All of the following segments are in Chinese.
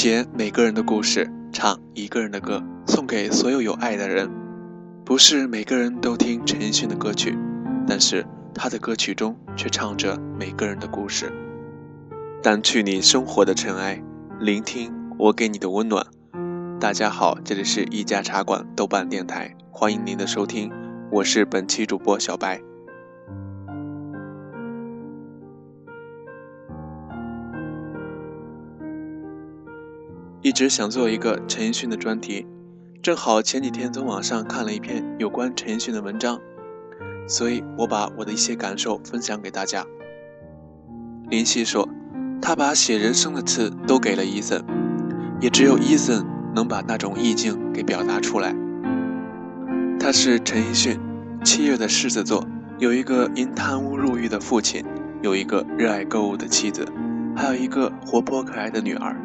写每个人的故事，唱一个人的歌，送给所有有爱的人。不是每个人都听陈奕迅的歌曲，但是他的歌曲中却唱着每个人的故事。掸去你生活的尘埃，聆听我给你的温暖。大家好，这里是一家茶馆豆瓣电台，欢迎您的收听，我是本期主播小白。一直想做一个陈奕迅的专题，正好前几天从网上看了一篇有关陈奕迅的文章，所以我把我的一些感受分享给大家。林夕说，他把写人生的词都给了伊森，也只有伊森能把那种意境给表达出来。他是陈奕迅，七月的狮子座，有一个因贪污入狱的父亲，有一个热爱购物的妻子，还有一个活泼可爱的女儿。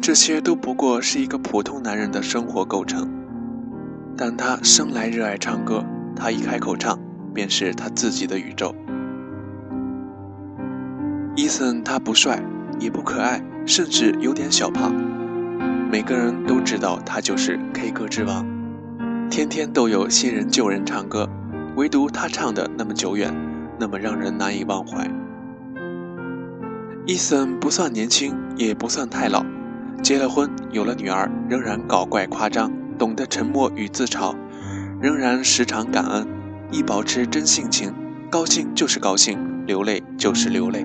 这些都不过是一个普通男人的生活构成，但他生来热爱唱歌，他一开口唱，便是他自己的宇宙。伊森他不帅，也不可爱，甚至有点小胖，每个人都知道他就是 K 歌之王，天天都有新人旧人唱歌，唯独他唱的那么久远，那么让人难以忘怀。伊森不算年轻，也不算太老。结了婚，有了女儿，仍然搞怪夸张，懂得沉默与自嘲，仍然时常感恩，亦保持真性情，高兴就是高兴，流泪就是流泪。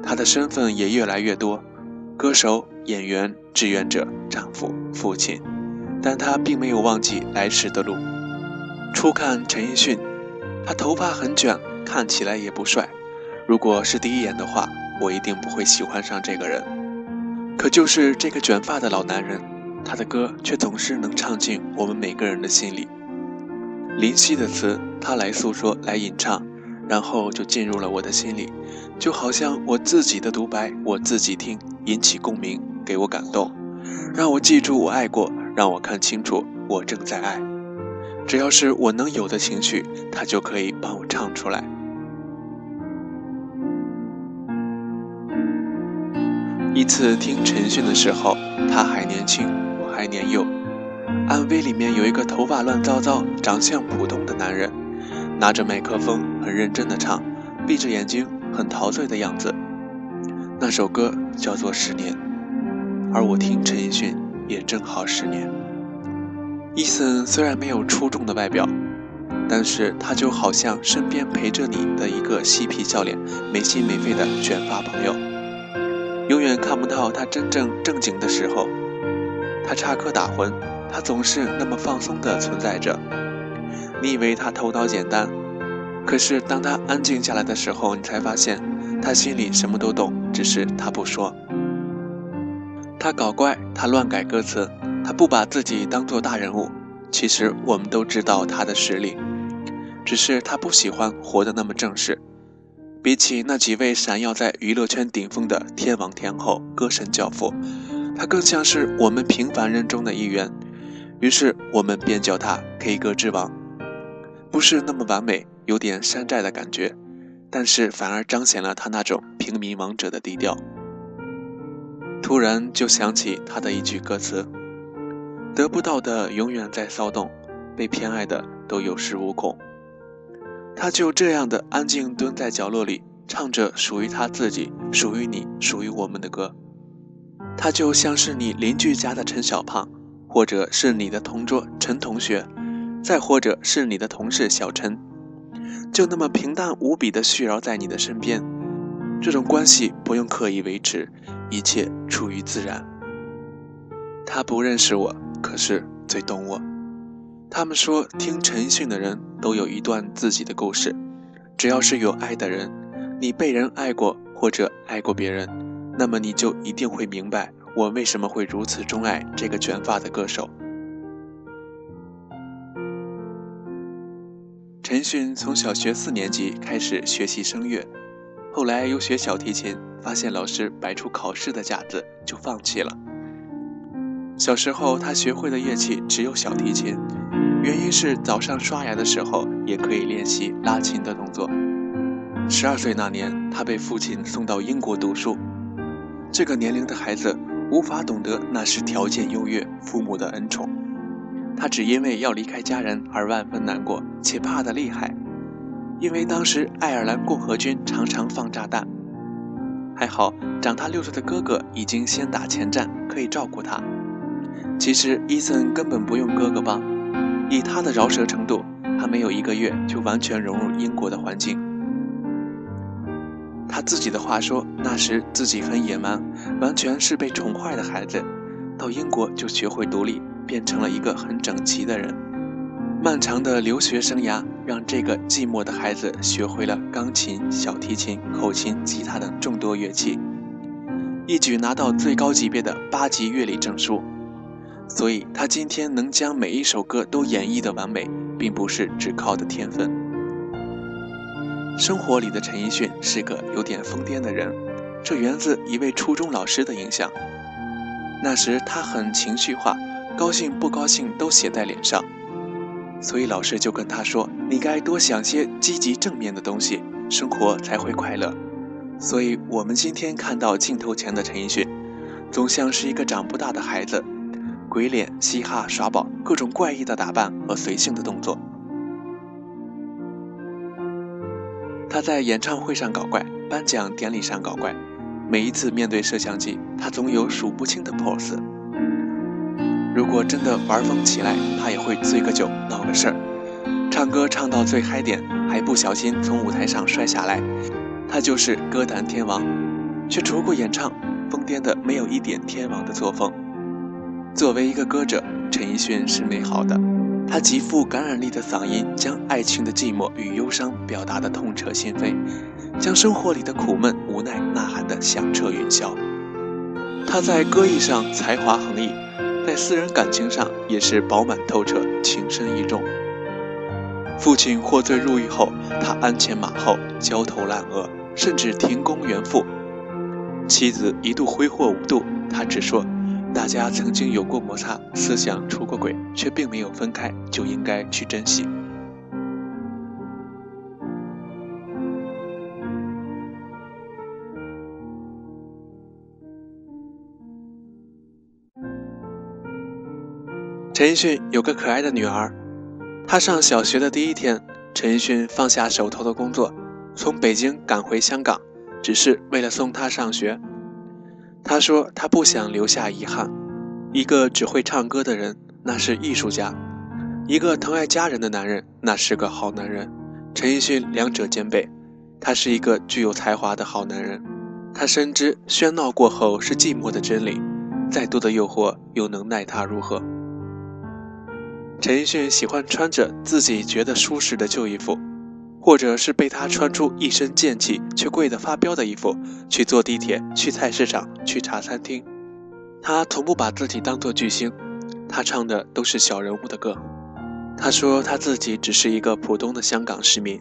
他的身份也越来越多，歌手、演员、志愿者、丈夫、父亲，但他并没有忘记来时的路。初看陈奕迅，他头发很卷，看起来也不帅。如果是第一眼的话，我一定不会喜欢上这个人。可就是这个卷发的老男人，他的歌却总是能唱进我们每个人的心里。林夕的词，他来诉说，来吟唱，然后就进入了我的心里，就好像我自己的独白，我自己听，引起共鸣，给我感动，让我记住我爱过，让我看清楚我正在爱。只要是我能有的情绪，他就可以帮我唱出来。一次听陈奕迅的时候，他还年轻，我还年幼。MV 里面有一个头发乱糟糟、长相普通的男人，拿着麦克风很认真的唱，闭着眼睛很陶醉的样子。那首歌叫做《十年》，而我听陈奕迅也正好十年。伊森虽然没有出众的外表，但是他就好像身边陪着你的一个嬉皮笑脸、没心没肺的卷发朋友。永远看不到他真正正经的时候，他插科打诨，他总是那么放松的存在着。你以为他头脑简单，可是当他安静下来的时候，你才发现他心里什么都懂，只是他不说。他搞怪，他乱改歌词，他不把自己当做大人物。其实我们都知道他的实力，只是他不喜欢活得那么正式。比起那几位闪耀在娱乐圈顶峰的天王天后、歌神教父，他更像是我们平凡人中的一员。于是我们便叫他 K 歌之王。不是那么完美，有点山寨的感觉，但是反而彰显了他那种平民王者的低调。突然就想起他的一句歌词：“得不到的永远在骚动，被偏爱的都有恃无恐。”他就这样的安静蹲在角落里，唱着属于他自己、属于你、属于我们的歌。他就像是你邻居家的陈小胖，或者是你的同桌陈同学，再或者是你的同事小陈，就那么平淡无比的絮绕在你的身边。这种关系不用刻意维持，一切出于自然。他不认识我，可是最懂我。他们说，听陈奕迅的人都有一段自己的故事。只要是有爱的人，你被人爱过或者爱过别人，那么你就一定会明白我为什么会如此钟爱这个卷发的歌手。陈奕迅从小学四年级开始学习声乐，后来又学小提琴，发现老师摆出考试的架子，就放弃了。小时候，他学会的乐器只有小提琴。原因是早上刷牙的时候也可以练习拉琴的动作。十二岁那年，他被父亲送到英国读书。这个年龄的孩子，无法懂得那是条件优越、父母的恩宠。他只因为要离开家人而万分难过，且怕得厉害。因为当时爱尔兰共和军常常放炸弹，还好长他六岁的哥哥已经先打前站，可以照顾他。其实伊森根本不用哥哥帮，以他的饶舌程度，还没有一个月就完全融入英国的环境。他自己的话说，那时自己很野蛮，完全是被宠坏的孩子，到英国就学会独立，变成了一个很整齐的人。漫长的留学生涯让这个寂寞的孩子学会了钢琴、小提琴、口琴、吉他等众多乐器，一举拿到最高级别的八级乐理证书。所以，他今天能将每一首歌都演绎的完美，并不是只靠的天分。生活里的陈奕迅是个有点疯癫的人，这源自一位初中老师的影响。那时他很情绪化，高兴不高兴都写在脸上，所以老师就跟他说：“你该多想些积极正面的东西，生活才会快乐。”所以，我们今天看到镜头前的陈奕迅，总像是一个长不大的孩子。鬼脸、嘻哈、耍宝，各种怪异的打扮和随性的动作。他在演唱会上搞怪，颁奖典礼上搞怪，每一次面对摄像机，他总有数不清的 pose。如果真的玩疯起来，他也会醉个酒，闹个事儿。唱歌唱到最嗨点，还不小心从舞台上摔下来。他就是歌坛天王，却除过演唱，疯癫的没有一点天王的作风。作为一个歌者，陈奕迅是美好的。他极富感染力的嗓音，将爱情的寂寞与忧伤表达的痛彻心扉，将生活里的苦闷、无奈呐喊的响彻云霄。他在歌艺上才华横溢，在私人感情上也是饱满透彻、情深意重。父亲获罪入狱后，他鞍前马后、焦头烂额，甚至停工援父。妻子一度挥霍无度，他只说。大家曾经有过摩擦，思想出过轨，却并没有分开，就应该去珍惜。陈奕迅有个可爱的女儿，她上小学的第一天，陈奕迅放下手头的工作，从北京赶回香港，只是为了送她上学。他说：“他不想留下遗憾。一个只会唱歌的人，那是艺术家；一个疼爱家人的男人，那是个好男人。陈奕迅两者兼备，他是一个具有才华的好男人。他深知喧闹过后是寂寞的真理，再多的诱惑又能奈他如何？”陈奕迅喜欢穿着自己觉得舒适的旧衣服。或者是被他穿出一身贱气却贵得发飙的衣服，去坐地铁、去菜市场、去茶餐厅。他从不把自己当作巨星，他唱的都是小人物的歌。他说他自己只是一个普通的香港市民。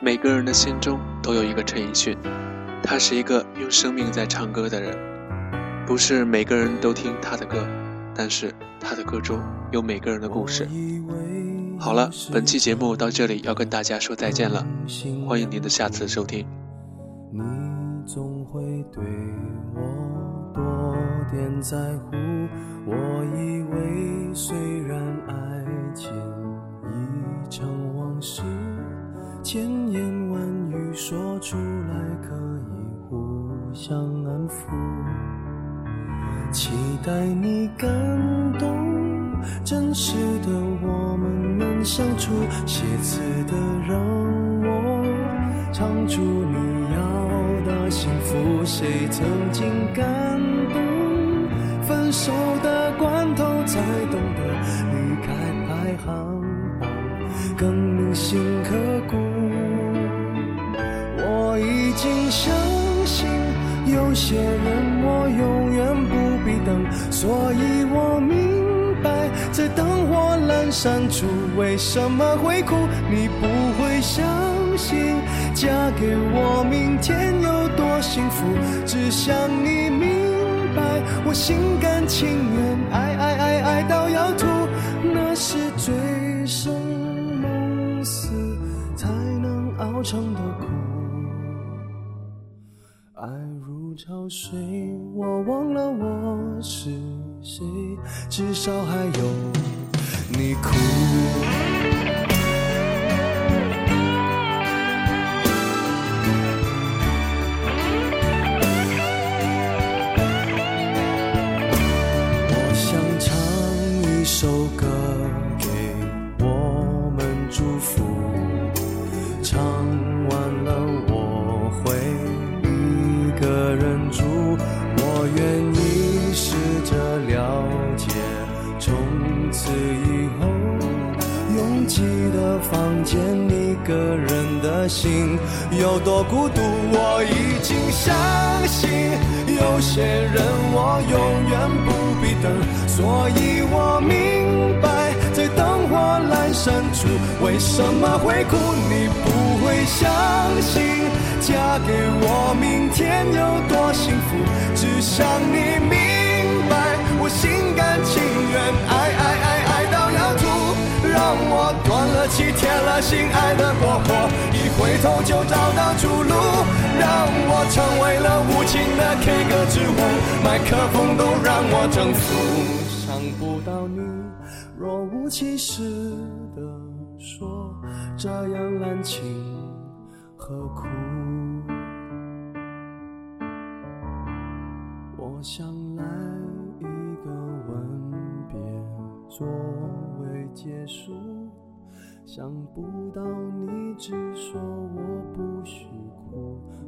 每个人的心中都有一个陈奕迅，他是一个用生命在唱歌的人，不是每个人都听他的歌。但是他的歌中有每个人的故事。好了，本期节目到这里要跟大家说再见了，欢迎您的下次收听。你总会对我多点在乎，我以为虽然爱情已成往事，千言万语说出来可以互相安抚。期待你感动，真实的我们能相处，写词的让我唱出你要的幸福。谁曾经感动？分手的关头才懂得离开排行榜更铭心刻骨。我已经相信有些人，我永远。所以我明白，在灯火阑珊处为什么会哭。你不会相信，嫁给我明天有多幸福。只想你明白，我心甘情愿爱爱爱爱到要吐，那是醉生梦死才能熬成的苦。潮水我忘了我是谁至少还有你哭我想唱一首歌给我们祝福。心有多孤独，我已经相信。有些人我永远不必等，所以我明白，在灯火阑珊处，为什么会哭？你不会相信，嫁给我，明天有多幸福？只想你明白，我心甘情愿，爱爱爱。让我断了气，添了心爱的过火，一回头就找到出路。让我成为了无情的 K 歌之王，麦克风都让我征服。想不到你，若无其事的说，这样滥情何苦？我想来一个吻别，作结束想不到你只说我不许哭。